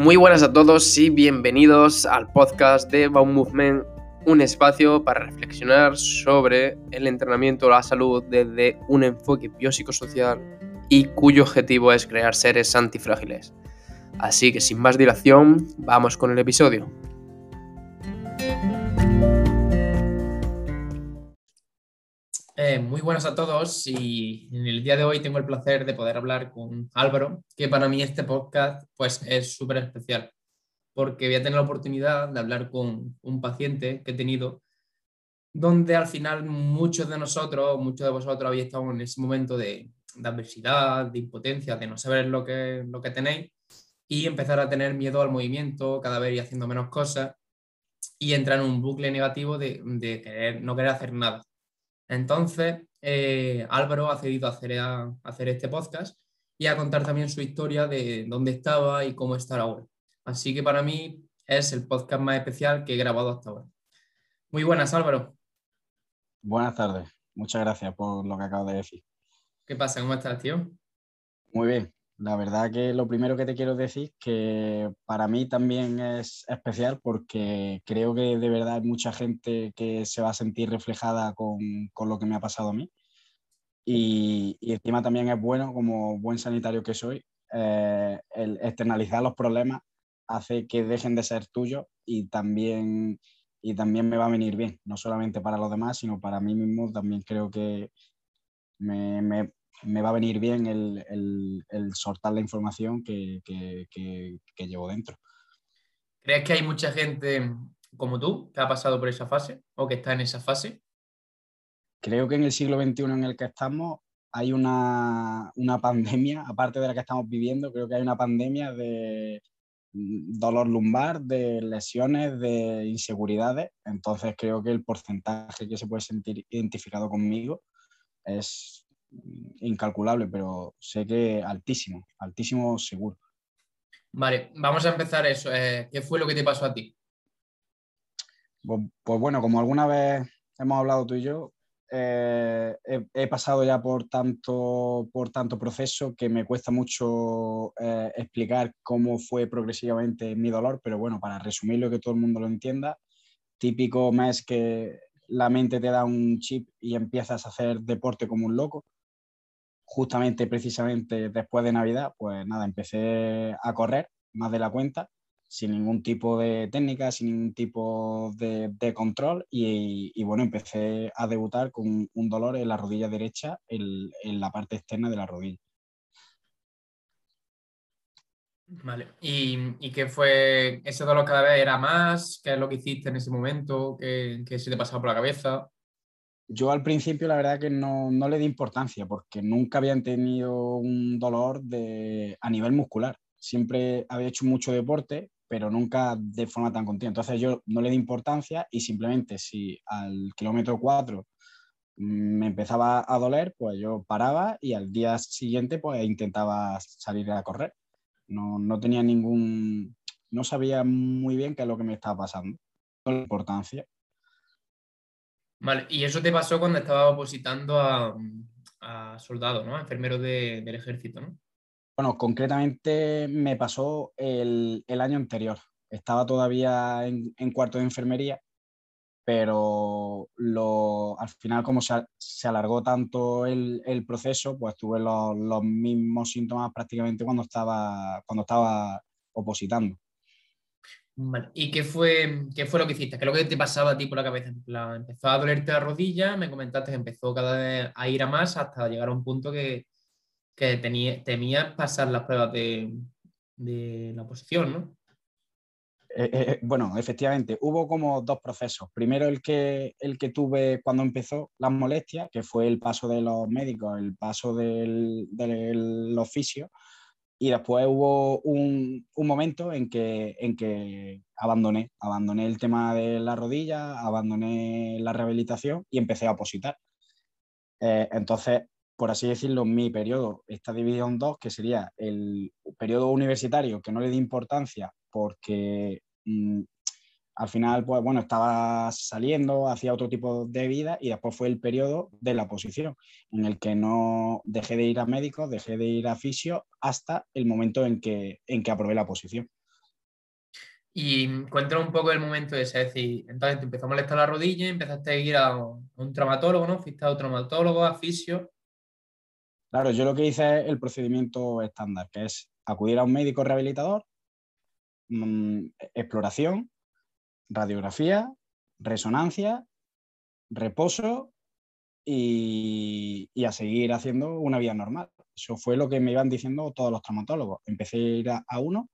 Muy buenas a todos y bienvenidos al podcast de Baum Movement, un espacio para reflexionar sobre el entrenamiento a la salud desde un enfoque biopsicosocial y cuyo objetivo es crear seres antifrágiles. Así que sin más dilación, vamos con el episodio. Eh, muy buenas a todos y en el día de hoy tengo el placer de poder hablar con Álvaro, que para mí este podcast pues es súper especial porque voy a tener la oportunidad de hablar con un paciente que he tenido donde al final muchos de nosotros, muchos de vosotros habéis estado en ese momento de, de adversidad, de impotencia, de no saber lo que, lo que tenéis y empezar a tener miedo al movimiento, cada vez ir haciendo menos cosas y entrar en un bucle negativo de, de querer, no querer hacer nada. Entonces, eh, Álvaro ha cedido a hacer, a hacer este podcast y a contar también su historia de dónde estaba y cómo está ahora. Así que para mí es el podcast más especial que he grabado hasta ahora. Muy buenas, Álvaro. Buenas tardes. Muchas gracias por lo que acabo de decir. ¿Qué pasa? ¿Cómo estás, tío? Muy bien. La verdad que lo primero que te quiero decir que para mí también es especial porque creo que de verdad hay mucha gente que se va a sentir reflejada con, con lo que me ha pasado a mí. Y, y, encima también es bueno, como buen sanitario que soy, eh, el externalizar los problemas hace que dejen de ser tuyos y también, y también me va a venir bien, no solamente para los demás, sino para mí mismo. También creo que me, me, me va a venir bien el, el, el soltar la información que, que, que, que, llevo dentro. ¿Crees que hay mucha gente como tú que ha pasado por esa fase o que está en esa fase? Creo que en el siglo XXI en el que estamos hay una, una pandemia, aparte de la que estamos viviendo, creo que hay una pandemia de dolor lumbar, de lesiones, de inseguridades. Entonces creo que el porcentaje que se puede sentir identificado conmigo es incalculable, pero sé que altísimo, altísimo seguro. Vale, vamos a empezar eso. Eh, ¿Qué fue lo que te pasó a ti? Pues, pues bueno, como alguna vez hemos hablado tú y yo, eh, he, he, pasado ya por tanto, por tanto proceso que me cuesta mucho eh, explicar cómo fue progresivamente mi dolor, pero bueno, para resumirlo y que todo el mundo lo entienda, típico mes que la mente te da un chip y empiezas a hacer deporte como un loco justamente, precisamente después de Navidad, pues nada, empecé a correr más de la cuenta, sin ningún tipo de técnica, sin ningún tipo de, control y, y, bueno, empecé a debutar con un dolor en la rodilla derecha, en, en la parte externa de la rodilla. Vale, ¿Y, ¿Y, qué fue ese dolor cada vez era más? ¿Qué es lo que hiciste en ese momento? ¿Qué, qué se te pasaba por la cabeza? Yo al principio la verdad que no, no, le di importancia porque nunca habían tenido un dolor de, a nivel muscular. Siempre había hecho mucho deporte, pero nunca de forma tan continua. Entonces yo no le di importancia y simplemente si al kilómetro 4 me empezaba a doler, pues yo paraba y al día siguiente pues intentaba salir a correr. No, no tenía ningún, no sabía muy bien qué es lo que me estaba pasando. No importancia. Y eso te pasó cuando estabas opositando a, a soldados, ¿no? A enfermeros de, del ejército, ¿no? Bueno, concretamente me pasó el, año anterior. Estaba todavía en, cuarto de enfermería, pero lo, al final como se, alargó tanto el, el, proceso, pues tuve los, los mismos síntomas prácticamente cuando estaba, cuando estaba opositando. ¿Y qué fue, qué fue lo que hiciste? ¿Qué es lo que te pasaba a ti por la cabeza? empezó a dolerte la rodilla, me comentaste que empezó cada vez a ir a más hasta llegar a un punto que, que tenía, temías pasar las pruebas de, de la oposición, ¿no? Eh, eh, bueno, efectivamente, hubo como dos procesos. Primero el que, el que tuve cuando empezó las molestias, que fue el paso de los médicos, el paso del, del oficio, y después hubo un, un, momento en que, en que abandoné, abandoné el tema de la rodilla, abandoné la rehabilitación y empecé a opositar. Eh, entonces, por así decirlo, mi periodo está dividido en dos, que sería el periodo universitario, que no le di importancia porque mmm, al final, pues bueno, estaba saliendo, hacía otro tipo de vida y después fue el periodo de la posición en el que no dejé de ir a médicos, dejé de ir a fisio hasta el momento en que, en que aprobé la posición. Y cuéntanos un poco el momento ese, es decir, entonces te empezó a molestar la rodilla, empezaste a ir a un traumatólogo, ¿no? Fuiste a un traumatólogo, a fisio. Claro, yo lo que hice es el procedimiento estándar, que es acudir a un médico rehabilitador, mm, exploración, radiografía, resonancia, reposo y, a seguir haciendo una vida normal. Eso fue lo que me iban diciendo todos los traumatólogos. Empecé a ir a, uno,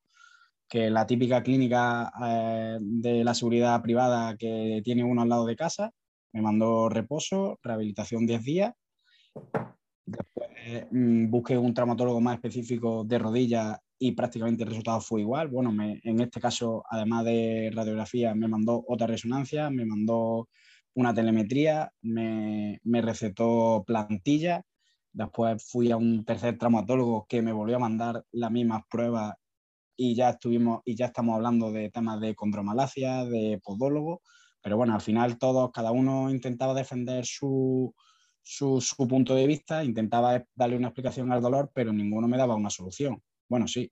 que es la típica clínica eh, de la seguridad privada que tiene uno al lado de casa. Me mandó reposo, rehabilitación 10 días. Mm, busqué un traumatólogo más específico de rodillas y prácticamente el resultado fue igual. Bueno, en este caso, además de radiografía, me mandó otra resonancia, me mandó una telemetría, me, me recetó plantilla. Después fui a un tercer traumatólogo que me volvió a mandar las mismas pruebas y ya estuvimos y ya estamos hablando de temas de condromalacia, de podólogo, pero bueno, al final todos, cada uno intentaba defender su, su, su, punto de vista, intentaba darle una explicación al dolor, pero ninguno me daba una solución. Bueno, sí,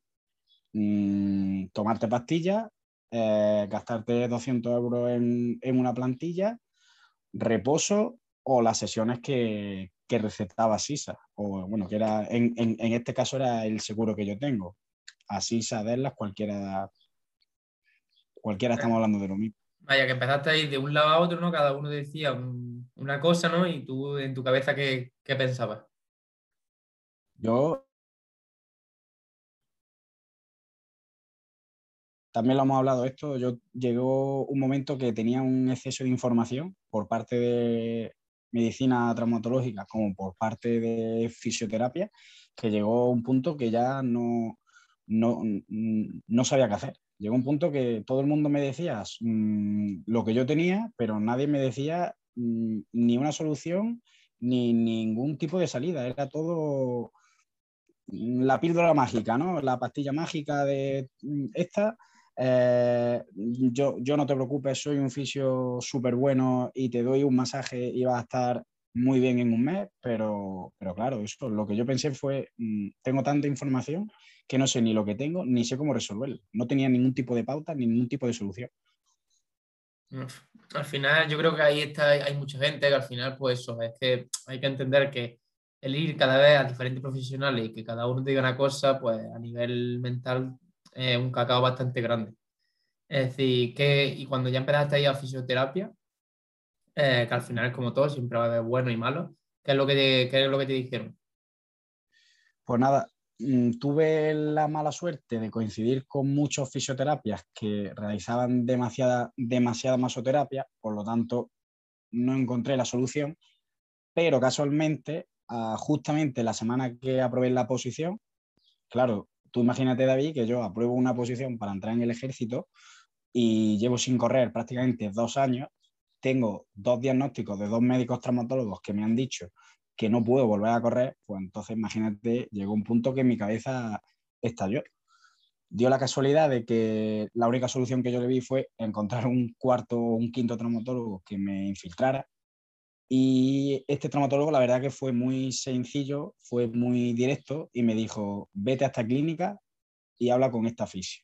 mm, tomarte pastillas, eh, gastarte 200 euros en, en, una plantilla, reposo o las sesiones que, que recetaba SISA, o bueno, que era, en, en, en, este caso era el seguro que yo tengo. A SISA, las cualquiera, cualquiera estamos hablando de lo mismo. Vaya, que empezaste a ir de un lado a otro, ¿no? Cada uno decía una cosa, ¿no? Y tú en tu cabeza, ¿qué, qué pensabas? Yo también lo hemos hablado esto, yo llegó un momento que tenía un exceso de información por parte de medicina traumatológica como por parte de fisioterapia, que llegó un punto que ya no, no, no sabía qué hacer. Llegó un punto que todo el mundo me decía mmm, lo que yo tenía, pero nadie me decía mmm, ni una solución ni ningún tipo de salida. Era todo la píldora mágica, ¿no? La pastilla mágica de esta eh, yo, yo no te preocupes, soy un fisio súper bueno y te doy un masaje y vas a estar muy bien en un mes, pero, pero claro, eso lo que yo pensé fue, mmm, tengo tanta información que no sé ni lo que tengo, ni sé cómo resolverlo. No tenía ningún tipo de pauta, ni ningún tipo de solución. Al final, yo creo que ahí está, hay mucha gente que al final, pues eso, es que hay que entender que el ir cada vez a diferentes profesionales y que cada uno diga una cosa, pues a nivel mental eh, un cacao bastante grande. Es decir, que y cuando ya empezaste a ir a fisioterapia, eh, que al final es como todo, siempre va a haber bueno y malo, ¿qué es lo que te, qué es lo que te dijeron? Pues nada, mm, tuve la mala suerte de coincidir con muchos fisioterapias que realizaban demasiada, demasiada masoterapia, por lo tanto no encontré la solución, pero casualmente, ah, justamente la semana que aprobé la posición, claro, Tú imagínate, David, que yo apruebo una posición para entrar en el ejército y llevo sin correr prácticamente dos años. Tengo dos diagnósticos de dos médicos traumatólogos que me han dicho que no puedo volver a correr, pues entonces imagínate, llegó un punto que mi cabeza estalló. Dio la casualidad de que la única solución que yo le vi fue encontrar un cuarto o un quinto traumatólogo que me infiltrara y este traumatólogo, la verdad que fue muy sencillo, fue muy directo y me dijo, vete a esta clínica y habla con esta fisio.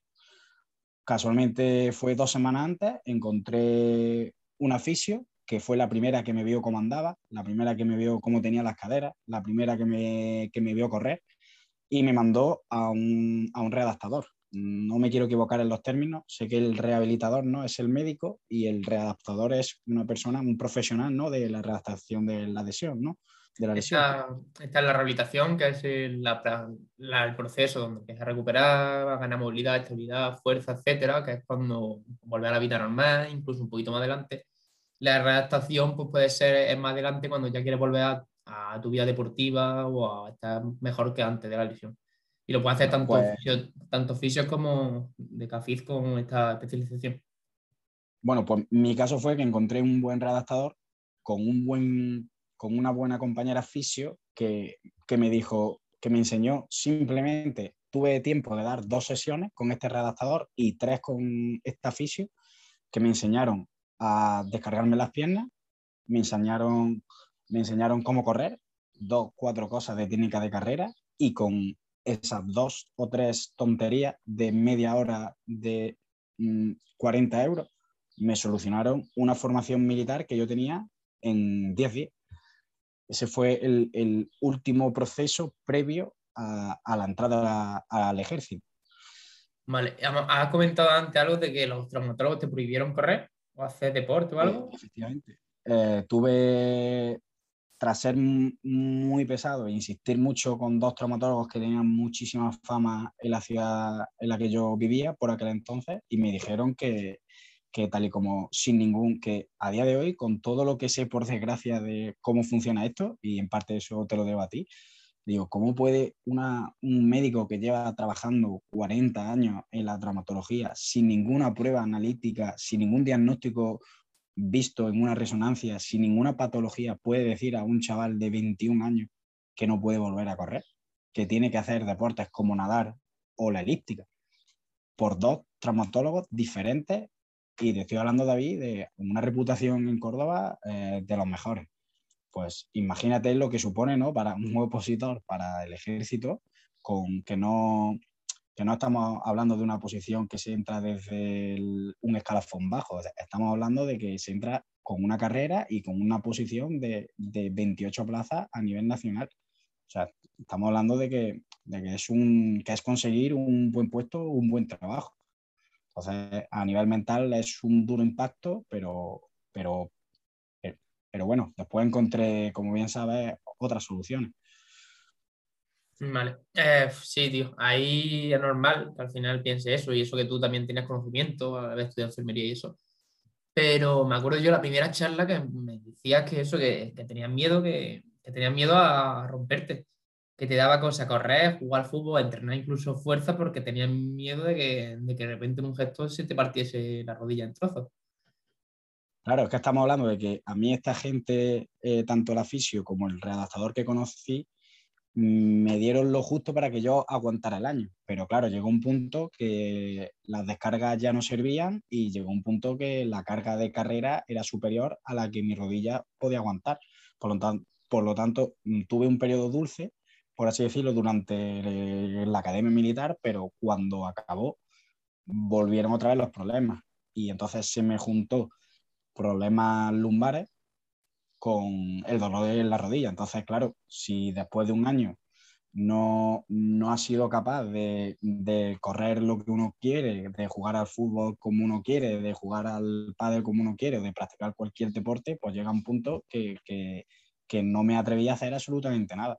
Casualmente fue dos semanas antes, encontré una fisio que fue la primera que me vio cómo andaba, la primera que me vio cómo tenía las caderas, la primera que me, que me vio correr y me mandó a un, a un readaptador no me quiero equivocar en los términos, sé que el rehabilitador ¿no? es el médico y el readaptador es una persona, un profesional ¿no? de la readaptación de la adhesión, ¿no? De la lesión. Esta, esta es la rehabilitación, que es el, proceso donde empieza a recuperar, ganar movilidad, estabilidad, fuerza, etcétera, que es cuando vuelve a la vida normal, incluso un poquito más adelante. La readaptación pues, puede ser más adelante cuando ya quieres volver a, a tu vida deportiva o a estar mejor que antes de la lesión. Y lo puede hacer tanto, pues, fisio, tanto fisio como de CAFIZ con esta especialización. Bueno, pues mi caso fue que encontré un buen redactador con, un buen, con una buena compañera fisio que, que me dijo, que me enseñó simplemente, tuve tiempo de dar dos sesiones con este redactador y tres con esta fisio, que me enseñaron a descargarme las piernas, me enseñaron, me enseñaron cómo correr, dos, cuatro cosas de técnica de carrera y con esas dos o tres tonterías de media hora de 40 mm, euros, me solucionaron una formación militar que yo tenía en 10 días. Ese fue el, último proceso previo a, la entrada al ejército. Vale, has comentado antes algo de que los traumatólogos te prohibieron correr o hacer deporte o algo. efectivamente. Eh, tuve, tras ser muy pesado e insistir mucho con dos traumatólogos que tenían muchísima fama en la ciudad en la que yo vivía por aquel entonces, y me dijeron que, que tal y como sin ningún, que a día de hoy, con todo lo que sé por desgracia de cómo funciona esto, y en parte eso te lo debo a ti, digo, ¿cómo puede una, un médico que lleva trabajando 40 años en la traumatología sin ninguna prueba analítica, sin ningún diagnóstico visto en una resonancia, sin ninguna patología, puede decir a un chaval de 21 años que no puede volver a correr, que tiene que hacer deportes como nadar o la elíptica, por dos traumatólogos diferentes y te estoy hablando, David, de una reputación en Córdoba eh, de los mejores. Pues imagínate lo que supone ¿no? para un opositor, para el ejército, con que no, que no estamos hablando de una posición que se entra desde un escalafón bajo, estamos hablando de que se entra con una carrera y con una posición de, de 28 plazas a nivel nacional. O sea, estamos hablando de que, de que, es un, que es conseguir un buen puesto, un buen trabajo. Entonces, a nivel mental es un duro impacto, pero, pero, pero bueno, después encontré, como bien sabes, otras soluciones. Vale, eh, sí, tío, ahí es normal que al final piense eso y eso que tú también tienes conocimiento, haber estudiado enfermería y eso. Pero me acuerdo yo la primera charla que me decías que eso, que, que tenías miedo, que, que tenías miedo a romperte que te daba cosa correr, jugar fútbol, entrenar incluso fuerza porque tenías miedo de que, de que de repente en un gesto se te partiese la rodilla en trozos. Claro, es que estamos hablando de que a mí esta gente, eh, tanto el aficio como el redactador que conocí, me dieron lo justo para que yo aguantara el año. Pero claro, llegó un punto que las descargas ya no servían y llegó un punto que la carga de carrera era superior a la que mi rodilla podía aguantar. Por lo tanto, mm, tuve un periodo dulce por así decirlo, durante la academia militar, pero cuando acabó volvieron otra vez los problemas. Y entonces se me juntó problemas lumbares con el dolor de la rodilla. Entonces, claro, si después de un año no, no ha sido capaz de, de, correr lo que uno quiere, de jugar al fútbol como uno quiere, de jugar al pádel como uno quiere, de practicar cualquier deporte, pues llega un punto que, que, que no me atreví a hacer absolutamente nada.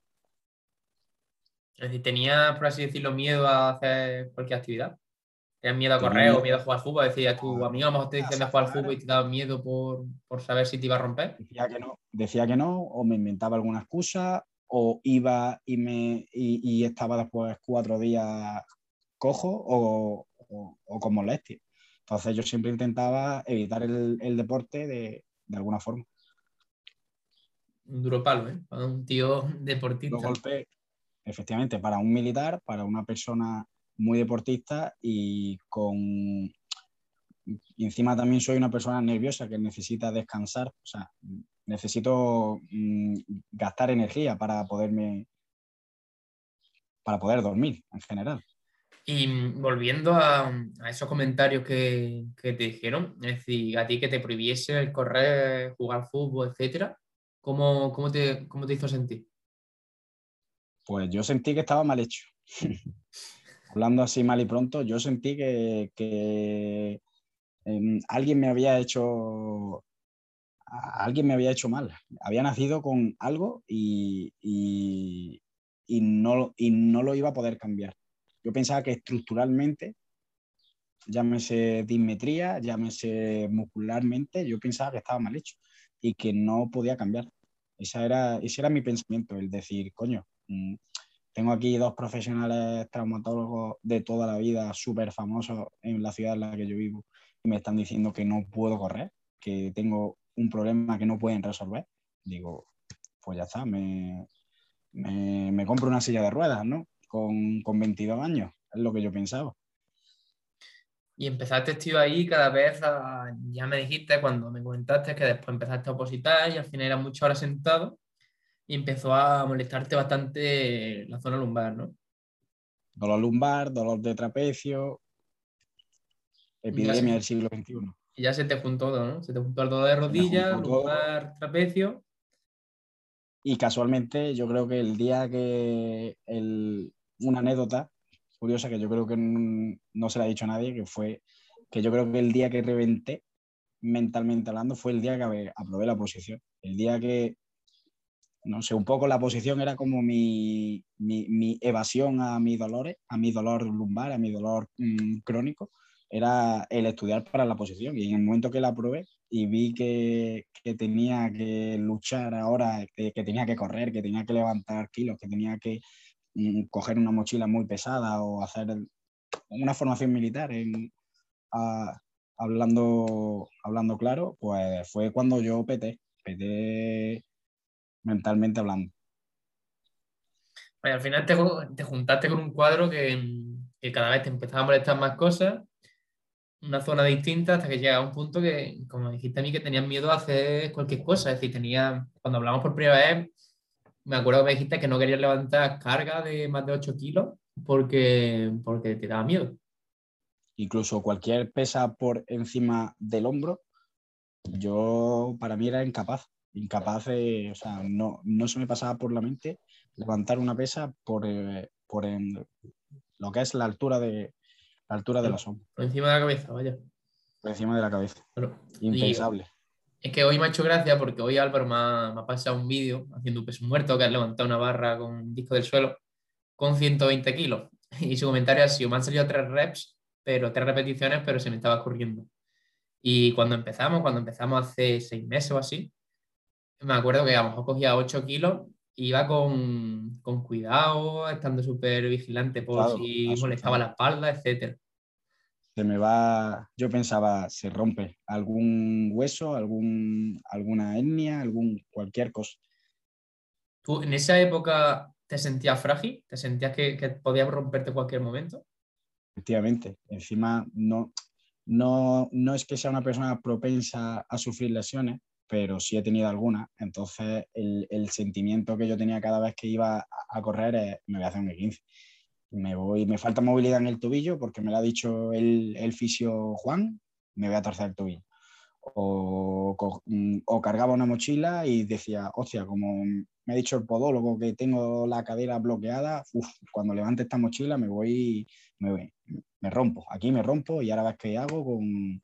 Es decir, ¿tenías, por así decirlo, miedo a hacer cualquier actividad? ¿Tenías miedo a correr o miedo a jugar al fútbol? Decía, tu amigo a lo mejor te decía de jugar al fútbol y te daba miedo por, por, saber si te iba a romper. Decía que no, decía que no, o me inventaba alguna excusa, o iba y, me, y, estaba después cuatro días cojo o, o, con molestia. Entonces yo siempre intentaba evitar el, el deporte de, de, alguna forma. Un duro palo, ¿eh? un tío deportista. Lo golpeé, efectivamente, para un militar, para una persona muy deportista y con... encima también soy una persona nerviosa que necesita descansar, o sea, necesito mm, gastar energía para poderme... para poder dormir en general. Y volviendo a, esos comentarios que, te dijeron, es decir, a ti que te prohibiese el correr, jugar fútbol, etcétera, ¿cómo, cómo, te, ¿cómo te hizo sentir? Pues yo sentí que estaba mal hecho. Hablando así mal y pronto, yo sentí que, em, alguien me había hecho alguien me había hecho mal. Había nacido con algo y, no, y no lo iba a poder cambiar. Yo pensaba que estructuralmente, llámese dismetría, llámese muscularmente, yo pensaba que estaba mal hecho y que no podía cambiar. Esa era, ese era mi pensamiento, el decir, coño, Mm, tengo aquí dos profesionales traumatólogos de toda la vida, súper famosos en la ciudad en la que yo vivo, y me están diciendo que no puedo correr, que tengo un problema que no pueden resolver. Digo, pues ya está, me, me, compro una silla de ruedas, ¿no? Con, con 22 años, es lo que yo pensaba. Y empezaste, tío, ahí cada vez, ya me dijiste cuando me comentaste que después empezaste a opositar y al final era muchas horas sentado y empezó a molestarte bastante la zona lumbar, ¿no? Dolor lumbar, dolor de trapecio. epidemia del siglo XXI. Y ya se te juntó todo, ¿no? Se te juntó el dolor de rodillas, lumbar, trapecio. Y casualmente yo creo que el día que el, una anécdota curiosa que yo creo que no, se la ha dicho a nadie, que fue que yo creo que el día que reventé mentalmente hablando fue el día que aprobé la posición. El día que, no sé, un poco la posición era como mi, mi, evasión a mis dolores, a mi dolor lumbar, a mi dolor mm, crónico, era el estudiar para la posición. Y en el momento que la aprobé y vi que, que tenía que luchar ahora, que, que, tenía que correr, que tenía que levantar kilos, que tenía que mm, coger una mochila muy pesada o hacer una formación militar en, hablando, hablando claro, pues fue cuando yo peté, peté mentalmente hablando. al final te, te, juntaste con un cuadro que, que, cada vez te empezaba a molestar más cosas, una zona distinta, hasta que llega a un punto que, como dijiste a mí, que tenías miedo a hacer cualquier cosa. Es decir, tenía, cuando hablamos por primera vez, me acuerdo que me dijiste que no querías levantar carga de más de 8 kilos porque, porque te daba miedo incluso cualquier pesa por encima del hombro, yo para mí era incapaz, incapaz de, o sea, no, no se me pasaba por la mente levantar una pesa por, eh, por lo que es la altura de la altura de los hombros. Por encima de la cabeza, vaya. Por encima de la cabeza. Impensable. es que hoy me ha hecho gracia porque hoy Álvaro me ha, me ha pasado un vídeo haciendo un peso muerto que ha levantado una barra con un disco del suelo con 120 kilos. Y su comentario ha sido, me han salido tres reps pero tres repeticiones, pero se me estaba corriendo. Y cuando empezamos, cuando empezamos hace seis meses o así, me acuerdo que a lo mejor cogía 8 kilos, iba con, con cuidado, estando súper vigilante por si molestaba la espalda, etc. Se me va, yo pensaba, se rompe algún hueso, algún, alguna etnia, algún, cualquier cosa. ¿Tú en esa época te sentías frágil? ¿Te sentías que, que podías romperte cualquier momento? Efectivamente, encima no, no, no es que sea una persona propensa a sufrir lesiones, pero sí he tenido algunas. Entonces, el, el, sentimiento que yo tenía cada vez que iba a correr es, me voy a hacer un 15 Me, voy, me falta movilidad en el tobillo porque me lo ha dicho el, el fisio Juan, me voy a torcer el tobillo. O, mm, o, cargaba una mochila y decía, hostia, como me ha dicho el podólogo que tengo la cadera bloqueada, cuando levante esta mochila me voy, me, me rompo, aquí me rompo y ahora ves qué hago con,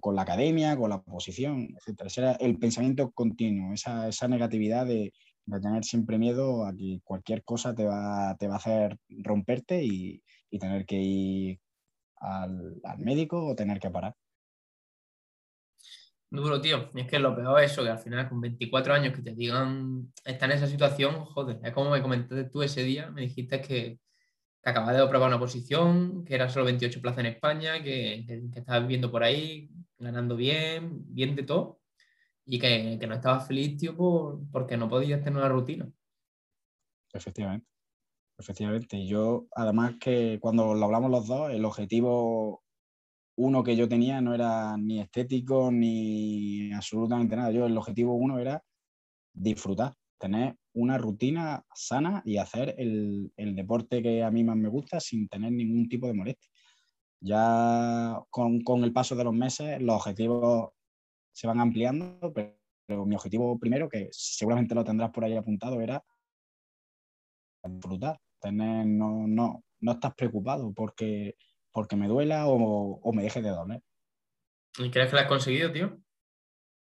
con, la academia, con la posición, etc. Ese era el pensamiento continuo, esa, negatividad de, tener siempre miedo a que cualquier cosa te va, a hacer romperte y, tener que ir al, al médico o tener que parar. Duro, tío. Es que lo peor es eso, que al final con 24 años que te digan, está en esa situación, joder, es como me comentaste tú ese día, me dijiste que, que acabas de probar una posición, que era solo 28 plazas en España, que, que, estabas viviendo por ahí, ganando bien, bien de todo, y que, no estabas feliz, tío, por, porque no podías tener una rutina. Efectivamente. Efectivamente. Yo, además que cuando lo hablamos los dos, el objetivo uno que yo tenía no era ni estético ni absolutamente nada. Yo el objetivo uno era disfrutar, tener una rutina sana y hacer el, el, deporte que a mí más me gusta sin tener ningún tipo de molestia. Ya con, con el paso de los meses los objetivos se van ampliando, pero, pero, mi objetivo primero, que seguramente lo tendrás por ahí apuntado, era disfrutar, tener, no, no, no estás preocupado porque porque me duela o, me deje de doler. ¿Y crees que lo has conseguido, tío?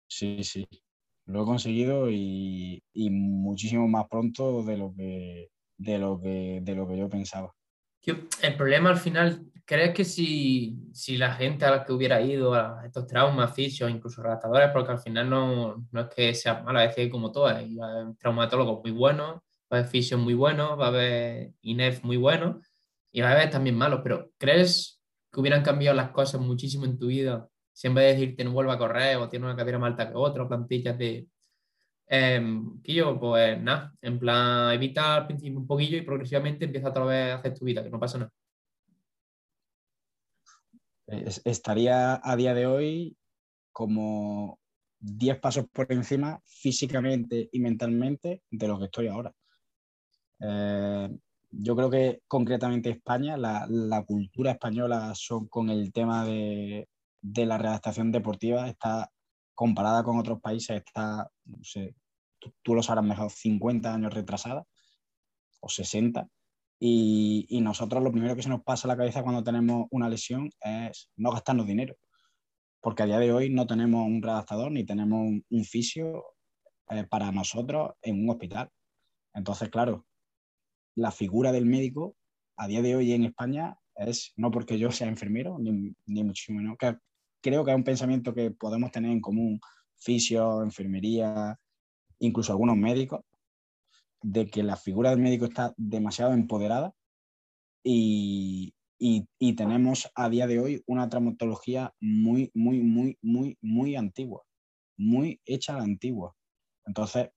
Sí, sí. Lo he conseguido y, muchísimo más pronto de lo que, de lo que, de lo que yo pensaba. el problema al final, ¿crees que si, la gente a la que hubiera ido a estos traumas, fisios, incluso redactadores, porque al final no, no es que sea malo, es que como todas, va a haber traumatólogos muy buenos, va a haber fisios muy buenos, va a haber INEF muy buenos, y a veces también malos, pero ¿crees que hubieran cambiado las cosas muchísimo en tu vida si en vez de decirte no vuelva a correr o tiene una cadera más alta que otra, plantillas de... Eh, yo, pues nada, en plan, evita al principio un poquillo y progresivamente empieza otra vez a hacer tu vida, que no pasa nada. Estaría a día de hoy como 10 pasos por encima físicamente y mentalmente de lo que estoy ahora. Eh, yo creo que concretamente España, la, cultura española son con el tema de, la redactación deportiva está comparada con otros países, está, no sé, tú, lo sabrás mejor, 50 años retrasada o 60. Y, y, nosotros lo primero que se nos pasa a la cabeza cuando tenemos una lesión es no gastarnos dinero. Porque a día de hoy no tenemos un redactador ni tenemos un, fisio eh, para nosotros en un hospital. Entonces, claro, la figura del médico a día de hoy en España es, no porque yo sea enfermero, ni, ni muchísimo menos, que creo que es un pensamiento que podemos tener en común fisio, enfermería, incluso algunos médicos, de que la figura del médico está demasiado empoderada y, y, tenemos a día de hoy una traumatología muy, muy, muy, muy, muy antigua, muy hecha a la antigua. Entonces,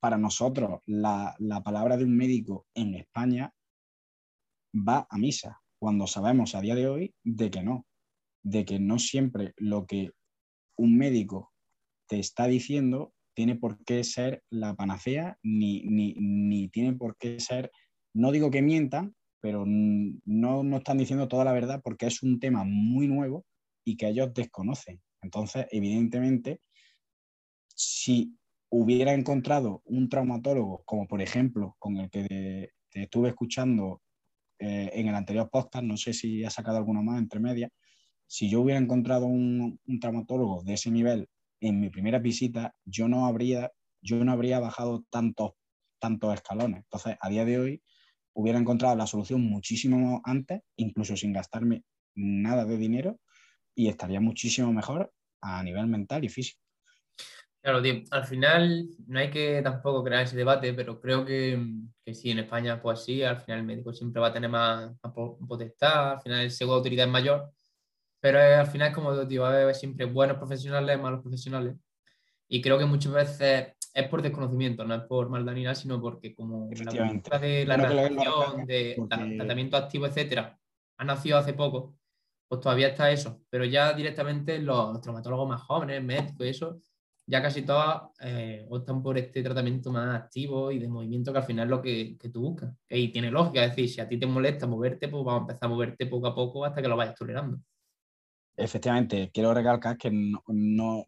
para nosotros la, palabra de un médico en España va a misa, cuando sabemos a día de hoy de que no, de que no siempre lo que un médico te está diciendo tiene por qué ser la panacea, ni, ni, tiene por qué ser, no digo que mientan, pero no nos están diciendo toda la verdad porque es un tema muy nuevo y que ellos desconocen. Entonces, evidentemente, si hubiera encontrado un traumatólogo, como por ejemplo con el que te estuve escuchando eh, en el anterior podcast, no sé si ha sacado alguno más entre medias, si yo hubiera encontrado un, traumatólogo de ese nivel en mi primera visita, yo no habría, yo no habría bajado tantos, tantos escalones. Entonces, a día de hoy, hubiera encontrado la solución muchísimo antes, incluso sin gastarme nada de dinero, y estaría muchísimo mejor a nivel mental y físico. Claro, tío, al final no hay que tampoco crear ese debate, pero creo que, que sí, en España pues sí, al final el médico siempre va a tener más, potestad, al final el segundo autoridad es mayor, pero al final como digo, haber siempre buenos profesionales, malos profesionales, y creo que muchas veces es por desconocimiento, no es por maldad ni nada, sino porque como la de la radiación, de tratamiento activo, etcétera, ha nacido hace poco, pues todavía está eso, pero ya directamente los traumatólogos más jóvenes, médicos y eso, ya casi todas eh, optan por este tratamiento más activo y de movimiento que al final es lo que, que tú buscas. Y tiene lógica, es decir, si a ti te molesta moverte, pues vamos a empezar a moverte poco a poco hasta que lo vayas tolerando. Efectivamente, quiero recalcar que no,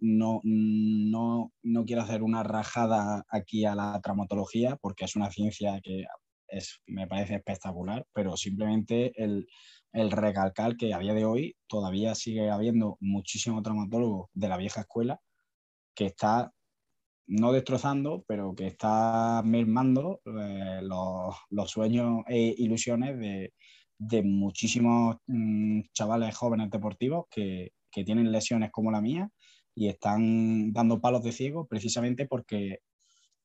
no, no, no, quiero hacer una rajada aquí a la traumatología porque es una ciencia que es, me parece espectacular, pero simplemente el, el recalcar que a día de hoy todavía sigue habiendo muchísimos traumatólogos de la vieja escuela que está no destrozando, pero que está mermando eh, los, sueños e ilusiones de, muchísimos mm, chavales jóvenes deportivos que, tienen lesiones como la mía y están dando palos de ciego precisamente porque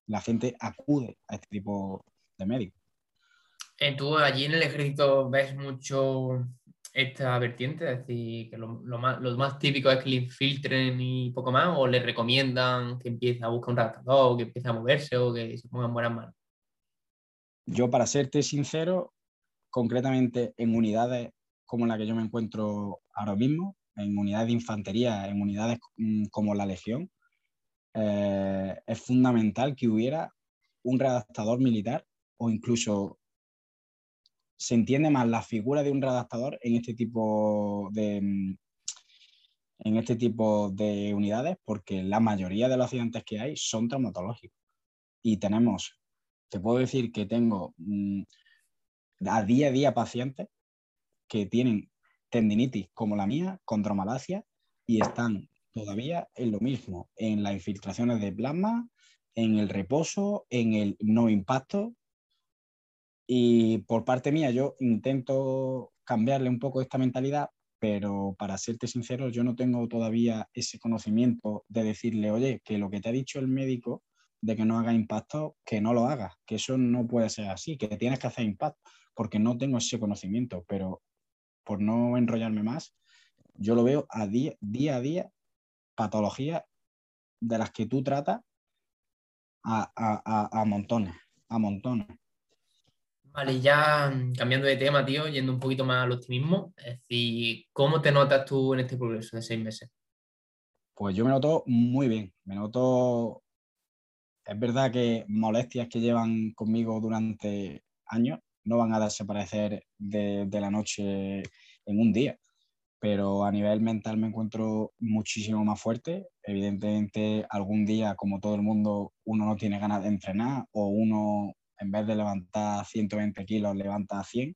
la gente acude a este tipo de médicos. Eh, ¿Tú allí en el ejército ves mucho esta vertiente? Es decir, que lo, más, más, típico es que le infiltren y poco más, o le recomiendan que empiece a buscar un redactador, o que empiece a moverse, o que se pongan buenas manos. Yo, para serte sincero, concretamente en unidades como la que yo me encuentro ahora mismo, en unidades de infantería, en unidades mm, como la Legión, eh, es fundamental que hubiera un redactador militar o incluso se entiende más la figura de un redactador en este tipo de, mm, en este tipo de unidades porque la mayoría de los accidentes que hay son traumatológicos. Y tenemos, te puedo decir que tengo mm, a día a día pacientes que tienen tendinitis como la mía, condromalacia, y están todavía en lo mismo, en las infiltraciones de plasma, en el reposo, en el no impacto, y por parte mía, yo intento cambiarle un poco esta mentalidad, pero para serte sincero, yo no tengo todavía ese conocimiento de decirle, oye, que lo que te ha dicho el médico de que no haga impacto, que no lo hagas, que eso no puede ser así, que tienes que hacer impacto, porque no tengo ese conocimiento, pero por no enrollarme más, yo lo veo a día, día a día, patologías de las que tú tratas a, a montones, a montones. Vale, ya mm, cambiando de tema, tío, yendo un poquito más al optimismo, es decir, ¿cómo te notas tú en este progreso de seis meses? Pues yo me noto muy bien, me noto, es verdad que molestias que llevan conmigo durante años, no van a desaparecer de, de la noche en un día pero a nivel mental me encuentro muchísimo más fuerte. Evidentemente, algún día, como todo el mundo, uno no tiene ganas de entrenar o uno, en vez de levantar 120 kilos, levanta 100,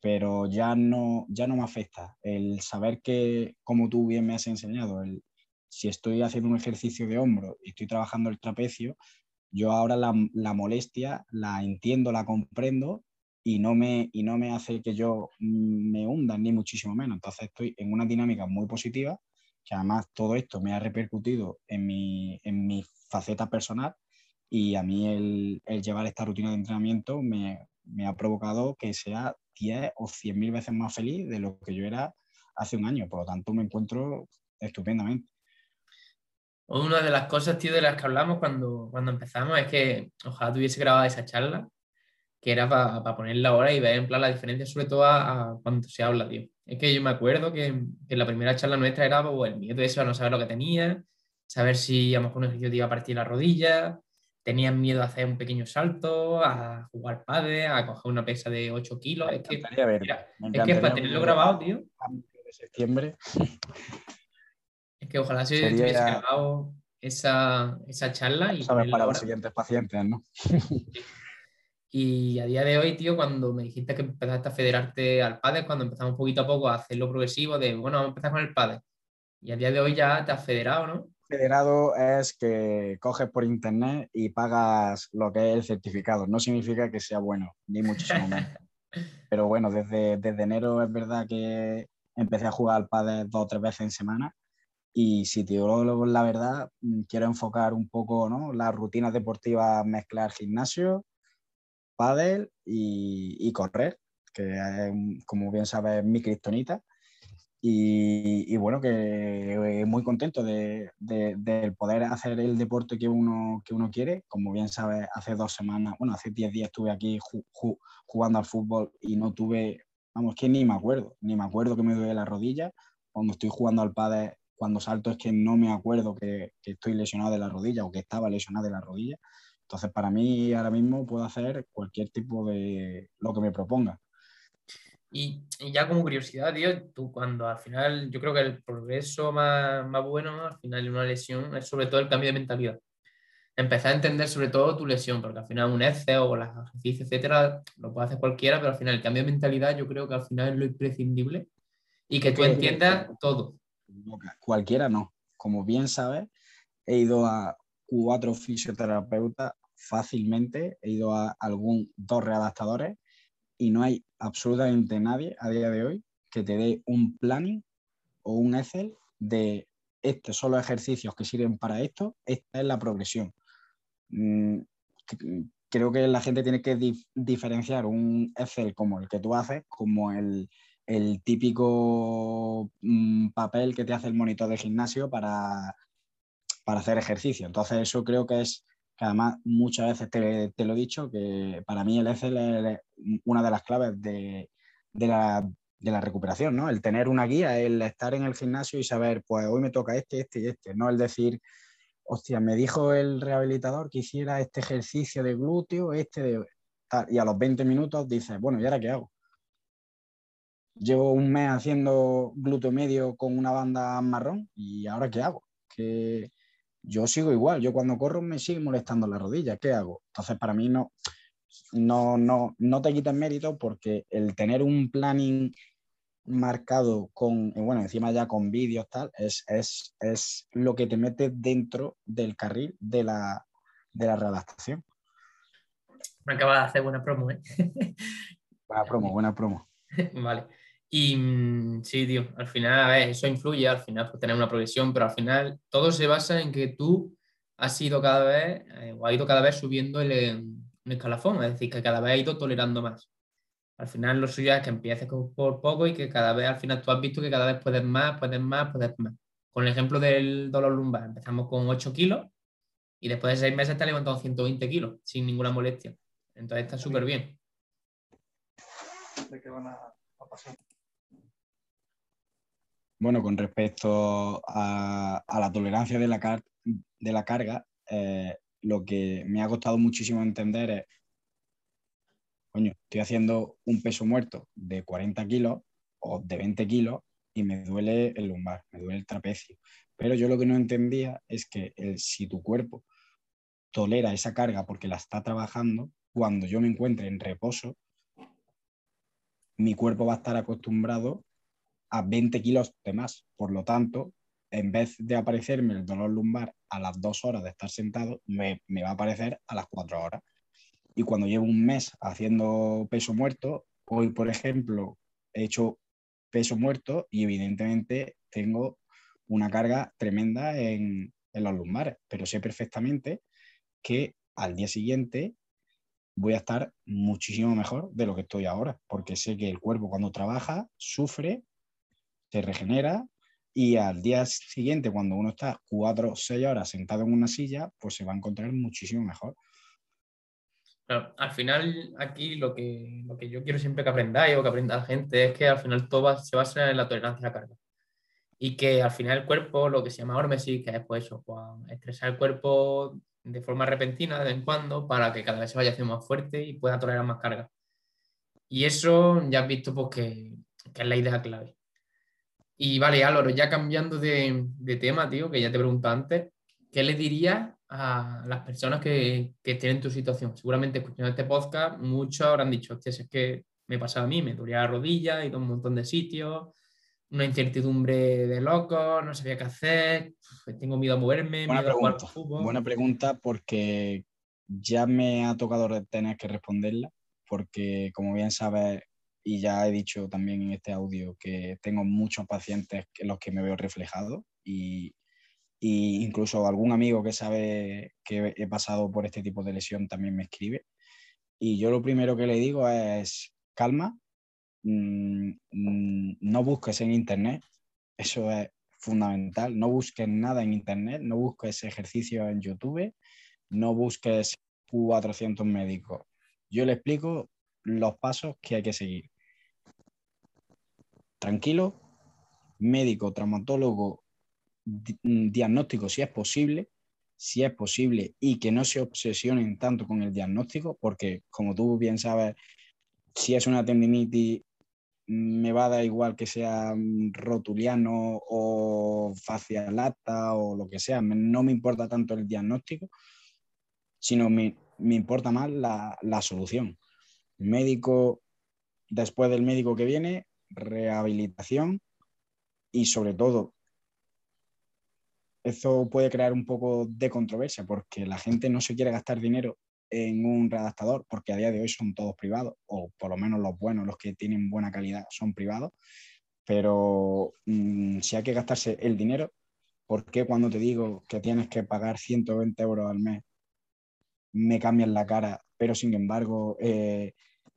pero ya no, ya no me afecta. El saber que, como tú bien me has enseñado, el, si estoy haciendo un ejercicio de hombro y estoy trabajando el trapecio, yo ahora la, la molestia la entiendo, la comprendo y no me, y no me hace que yo me hunda, ni muchísimo menos. Entonces estoy en una dinámica muy positiva, que además todo esto me ha repercutido en mi, en mi faceta personal y a mí el, el llevar esta rutina de entrenamiento me, me, ha provocado que sea 10 o 100 mil veces más feliz de lo que yo era hace un año. Por lo tanto, me encuentro estupendamente. Una de las cosas, tío, de las que hablamos cuando, cuando empezamos es que ojalá tuviese grabado esa charla que era para pa poner la hora y ver en plan la diferencia, sobre todo a, cuando se habla, tío. Es que yo me acuerdo que, que la primera charla nuestra era pues, el miedo de eso, a no saber lo que tenía, saber si a lo mejor un ejercicio te iba a partir la rodilla, tenían miedo a hacer un pequeño salto, a jugar padre, a coger una pesa de 8 kilos. Es que, es que para tenerlo grabado, tío. De septiembre. Es que ojalá se Sería... tuviese grabado esa, esa charla. Y para los siguientes pacientes, ¿no? Y a día de hoy, tío, cuando me dijiste que empezaste a federarte al padre, cuando empezamos poquito a poco a hacerlo progresivo, de bueno, vamos a empezar con el padre. Y a día de hoy ya te has federado, ¿no? Federado es que coges por internet y pagas lo que es el certificado. No significa que sea bueno, ni muchísimo menos. Pero bueno, desde, desde enero es verdad que empecé a jugar al padre dos o tres veces en semana. Y si te digo la verdad, quiero enfocar un poco ¿no? las rutinas deportivas, mezclar gimnasio, pádel y, correr, que como bien sabes, mi criptonita. Y, bueno, que muy contento de, poder hacer el deporte que uno, que uno quiere. Como bien sabes, hace dos semanas, bueno, hace diez días estuve aquí jugando al fútbol y no tuve, vamos, que ni me acuerdo, ni me acuerdo que me duele la rodilla. Cuando estoy jugando al pádel, cuando salto es que no me acuerdo que, que estoy lesionado de la rodilla o que estaba lesionado de la rodilla. Entonces, para mí ahora mismo puedo hacer cualquier tipo de lo que me proponga. Y, ya como curiosidad, tío, tú cuando al final, yo creo que el progreso más, más bueno al final de una lesión es sobre todo el cambio de mentalidad. Empezar a entender sobre todo tu lesión, porque al final un ECE o las ejercicios, etcétera, lo puede hacer cualquiera, pero al final el cambio de mentalidad yo creo que al final es lo imprescindible y que tú entiendas todo. Cualquiera no. Como bien sabes, he ido a cuatro fisioterapeutas fácilmente. He ido a algún dos readaptadores y no hay absolutamente nadie a día de hoy que te dé un planning o un Excel de estos son los ejercicios que sirven para esto, esta es la progresión. Mm, creo que la gente tiene que diferenciar un Excel como el que tú haces, como el, típico mm, papel que te hace el monitor de gimnasio para, para hacer ejercicio. Entonces eso creo que es además muchas veces te, lo he dicho, que para mí el Excel es una de las claves de, la, recuperación, ¿no? El tener una guía, el estar en el gimnasio y saber, pues hoy me toca este, este y este, no el decir, hostia, me dijo el rehabilitador que hiciera este ejercicio de glúteo, este de... y a los 20 minutos dices, bueno, ¿y ahora qué hago? Llevo un mes haciendo glúteo medio con una banda marrón y ahora qué hago? Que yo sigo igual, yo cuando corro me sigue molestando la rodilla, ¿qué hago? Entonces para mí no, no, no, no te quites mérito porque el tener un planning marcado con, bueno, encima ya con vídeos tal, es, es, es, lo que te mete dentro del carril de la, de la readaptación. Me acaba de hacer buena promo, ¿eh? Buena promo, buena promo. vale. Y mm, sí, tío, al final, a ver, eso influye, al final, pues tener una progresión, pero al final todo se basa en que tú has ido cada vez, eh, o has ido cada vez subiendo el, el, escalafón, es decir, que cada vez has ido tolerando más. Al final lo suyo es que empieces por poco y que cada vez, al final tú has visto que cada vez puedes más, puedes más, puedes más. Con el ejemplo del dolor lumbar, empezamos con 8 kilos y después de 6 meses te has levantado 120 kilos sin ninguna molestia. Entonces está súper bien. ¿De qué van a pasar? Bueno, con respecto a, la tolerancia de la, carga, eh, lo que me ha costado muchísimo entender es coño, estoy haciendo un peso muerto de 40 kilos o de 20 kilos y me duele el lumbar, me duele el trapecio. Pero yo lo que no entendía es que si tu cuerpo tolera esa carga porque la está trabajando, cuando yo me encuentre en reposo, mi cuerpo va a estar acostumbrado a 20 kilos de más. Por lo tanto, en vez de aparecerme el dolor lumbar a las dos horas de estar sentado, me, va a aparecer a las cuatro horas. Y cuando llevo un mes haciendo peso muerto, hoy, por ejemplo, he hecho peso muerto y evidentemente tengo una carga tremenda en, en los lumbares, pero sé perfectamente que al día siguiente voy a estar muchísimo mejor de lo que estoy ahora, porque sé que el cuerpo cuando trabaja sufre, se regenera y al día siguiente, cuando uno está cuatro o seis horas sentado en una silla, pues se va a encontrar muchísimo mejor. al final aquí lo que, lo que yo quiero siempre que aprendáis o que aprenda la gente es que al final todo se basa en la tolerancia a la carga. Y que al final el cuerpo, lo que se llama hormesis, que es pues eso, pues, estresar el cuerpo de forma repentina de vez en cuando para que cada vez se vaya haciendo más fuerte y pueda tolerar más carga. Y eso ya has visto pues, que, es la idea clave. Y vale, Álvaro, ya cambiando de, tema, tío, que ya te pregunté antes, ¿qué le dirías a las personas que, que estén en tu situación? Seguramente escuchando este podcast, muchos habrán dicho, hostia, es que me pasaba a mí, me dolía la rodilla, he ido a un montón de sitios, una incertidumbre de loco, no sabía qué hacer, tengo miedo a moverme. Buena miedo pregunta. Buena pregunta porque ya me ha tocado tener que responderla, porque como bien sabes, y ya he dicho también en este audio que tengo muchos pacientes en los que me veo reflejado y, y incluso algún amigo que sabe que he pasado por este tipo de lesión también me escribe. Y yo lo primero que le digo es calma, Mm, mm, no busques en Internet, eso es fundamental, no busques nada en Internet, no busques ejercicio en YouTube, no busques 400 médicos. Yo le explico los pasos que hay que seguir. Tranquilo, médico, traumatólogo, mm, diagnóstico si es posible, si es posible y que no se obsesionen tanto con el diagnóstico, porque como tú bien sabes, si es una tendinitis me va a dar igual que sea rotuliano o facialata o lo que sea, no me importa tanto el diagnóstico, sino me, importa más la, la, solución. Médico, después del médico que viene, rehabilitación y sobre todo, eso puede crear un poco de controversia porque la gente no se quiere gastar dinero en un redactador, porque a día de hoy son todos privados, o por lo menos los buenos, los que tienen buena calidad, son privados. Pero mm, si hay que gastarse el dinero, ¿por qué cuando te digo que tienes que pagar 120 euros al mes, me cambian la cara, pero sin embargo eh,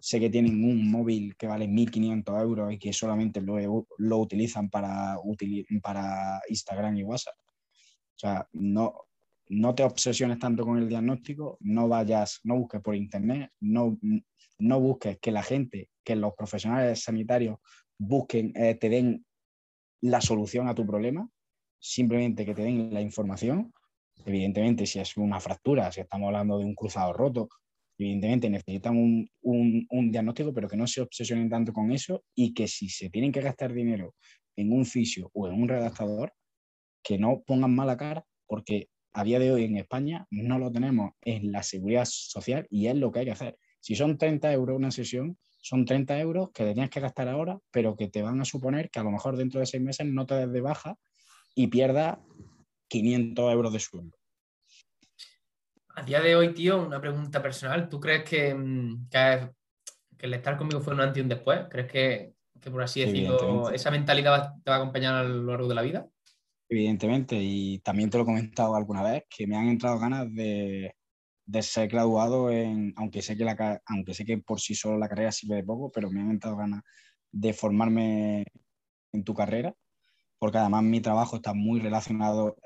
sé que tienen un móvil que vale 1.500 euros y que solamente lo, lo utilizan para, para Instagram y WhatsApp? O sea, no, no te obsesiones tanto con el diagnóstico, no vayas, no busques por internet, no, no busques que la gente, que los profesionales sanitarios busquen, eh, te den la solución a tu problema, simplemente que te den la información. Evidentemente, si es una fractura, si estamos hablando de un cruzado roto, evidentemente necesitan un, un diagnóstico, pero que no se obsesionen tanto con eso y que si se tienen que gastar dinero en un fisio o en un redactador, que no pongan mala cara, porque a día de hoy en España no lo tenemos en la seguridad social y es lo que hay que hacer. Si son 30 euros una sesión, son 30 euros que tenías que gastar ahora, pero que te van a suponer que a lo mejor dentro de seis meses no te des de baja y pierdas 500 euros de sueldo. A día de hoy, tío, una pregunta personal. ¿Tú crees que, mm, que, el estar conmigo fue un antes y un después? ¿Crees que, que por así decirlo, esa mentalidad te va a acompañar a lo largo de la vida? evidentemente, y también te lo he comentado alguna vez, que me han entrado ganas de, ser graduado en, aunque sé, que la, aunque sé que por sí solo la carrera sirve de poco, pero me han entrado ganas de formarme en tu carrera, porque además mi trabajo está muy relacionado,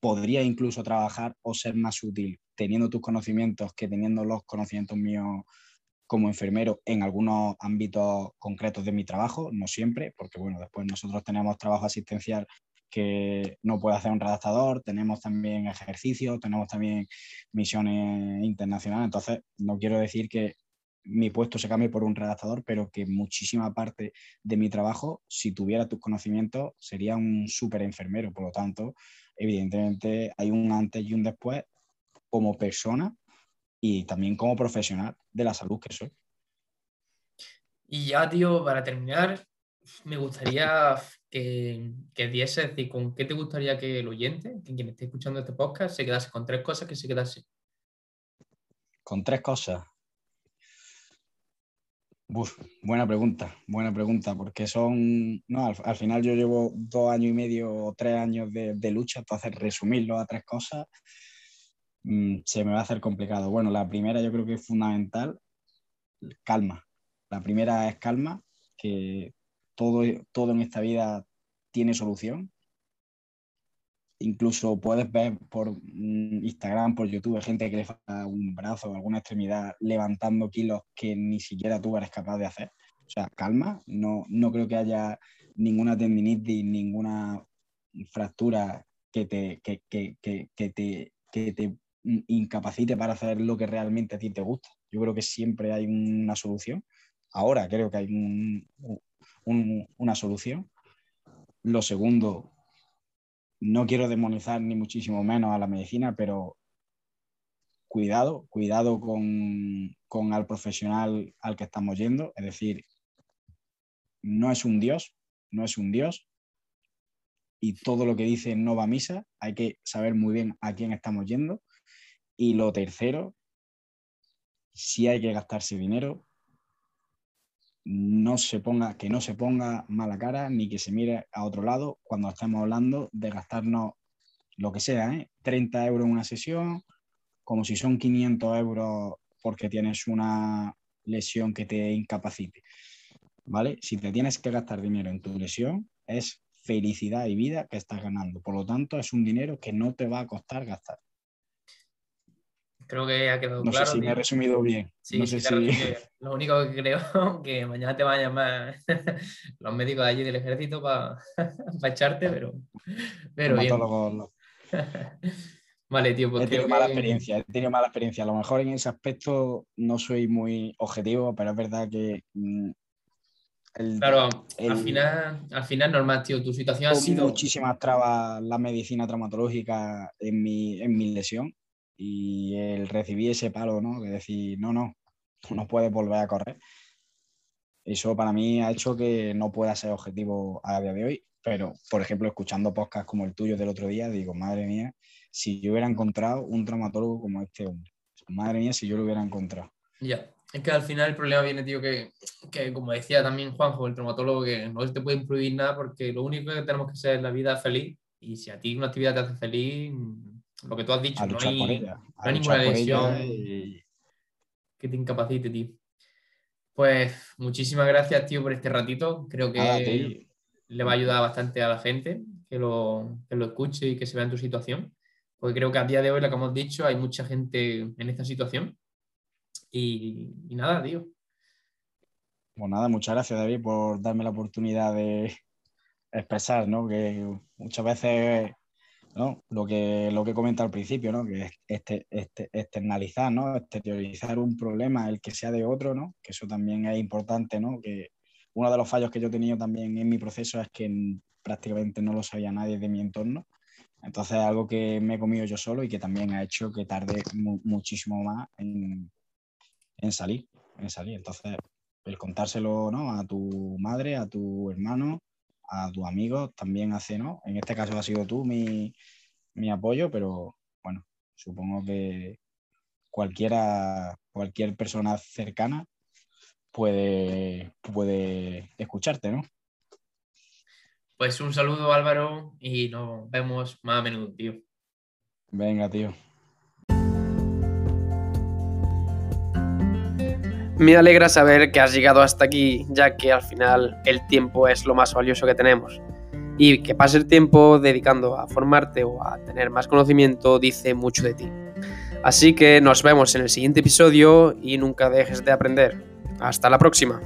podría incluso trabajar o ser más útil teniendo tus conocimientos que teniendo los conocimientos míos como enfermero en algunos ámbitos concretos de mi trabajo, no siempre, porque bueno, después nosotros tenemos trabajo asistencial que no puede hacer un redactador, tenemos también ejercicios, tenemos también misiones internacionales, entonces no quiero decir que mi puesto se cambie por un redactador, pero que muchísima parte de mi trabajo, si tuviera tus conocimientos, sería un súper enfermero. Por lo tanto, evidentemente hay un antes y un después como persona y también como profesional de la salud que soy. Y ya, tío, para terminar, me gustaría que, que diese, decir, ¿con qué te gustaría que el oyente, que quien esté escuchando este podcast, se quedase con tres cosas que se quedase? Con tres cosas buena pregunta, buena pregunta, porque son, no, al, final yo llevo dos años y medio o tres años de, de lucha, entonces resumirlo a tres cosas mm, se me va a hacer complicado. Bueno, la primera yo creo que es fundamental, calma. La primera es calma, que todo, todo en esta vida tiene solución incluso puedes ver por mm, Instagram, por YouTube, gente que le falta un brazo o alguna extremidad levantando kilos que ni siquiera tú eres capaz de hacer. O sea, calma, no, no creo que haya ninguna tendinitis, ninguna fractura que te, que, que, que, te, que te incapacite para hacer lo que realmente a ti te gusta. Yo creo que siempre hay una solución. Ahora creo que hay un, una solución. Lo segundo, no quiero demonizar ni muchísimo menos a la medicina, pero cuidado, cuidado con, con al profesional al que estamos yendo. Es decir, no es un Dios, no es un Dios, y todo lo que dice no va a misa. Hay que saber muy bien a quién estamos yendo. Y lo tercero, si hay que gastarse dinero, no se ponga, que no se ponga mala cara ni que se mire a otro lado cuando estemos hablando de gastarnos lo que sea, ¿eh? 30 euros en una sesión, como si son 500 euros porque tienes una lesión que te incapacite. ¿Vale? Si te tienes que gastar dinero en tu lesión, es felicidad y vida que estás ganando. Por lo tanto, es un dinero que no te va a costar gastar. Creo que ha quedado no claro. No sé si me he resumido bien. Sí, no sé si... Lo único que creo que mañana te van a llamar los médicos de allí del ejército para echarte, pero, pero bien. vale, tío. Pues he tenido mala experiencia, he tenido mala experiencia. A lo mejor en ese aspecto no soy muy objetivo, pero es verdad que mm, claro, al, final, al final normal, tío. Tu situación ha sido. muchísimas trabas la medicina traumatológica en mi, en mi lesión y el recibir ese palo, ¿no? De decir, no, no, tú no puedes volver a correr. Eso para mí ha hecho que no pueda ser objetivo a día de hoy, pero, por ejemplo, escuchando podcasts como el tuyo del otro día, digo, madre mía, si yo hubiera encontrado un traumatólogo como este hombre, madre mía, si yo lo hubiera encontrado. Ya, es que al final el problema viene, tío, que, que como decía también Juanjo, el traumatólogo, que no te puede influir nada porque lo único que tenemos que hacer en la vida es feliz y si a ti una actividad te hace feliz, lo que tú has dicho, no hay, ninguna lesión que te incapacite, tío. Pues muchísimas gracias, tío, por este ratito. Creo que le va a ayudar bastante a la gente que lo, que lo escuche y que se vea en tu situación. Porque creo que a día de hoy, lo que hemos dicho, hay mucha gente en esta situación. Y, y nada, tío. Pues nada, muchas gracias, David, por darme la oportunidad de expresar, ¿no? Que muchas veces lo que, lo que comenta al principio, ¿no? Que este, este, externalizar, ¿no? Exteriorizar un problema, el que sea de otro, ¿no? Que eso también es importante, ¿no? Que uno de los fallos que yo he tenido también en mi proceso es que prácticamente no lo sabía nadie de mi entorno. Entonces, algo que me he comido yo solo y que también ha hecho que tarde muchísimo más en, en, salir, en salir. Entonces, el contárselo, ¿no? A tu madre, a tu hermano, a tus amigos también hace, ¿no? En este caso ha sido tú mi, apoyo, pero bueno, supongo que cualquiera, cualquier persona cercana puede, puede escucharte, ¿no? Pues un saludo Álvaro y nos vemos más a menudo, tío. Venga, tío. Me alegra saber que has llegado hasta aquí, ya que al final el tiempo es lo más valioso que tenemos. Y que pase el tiempo dedicando a formarte o a tener más conocimiento dice mucho de ti. Así que nos vemos en el siguiente episodio y nunca dejes de aprender. Hasta la próxima.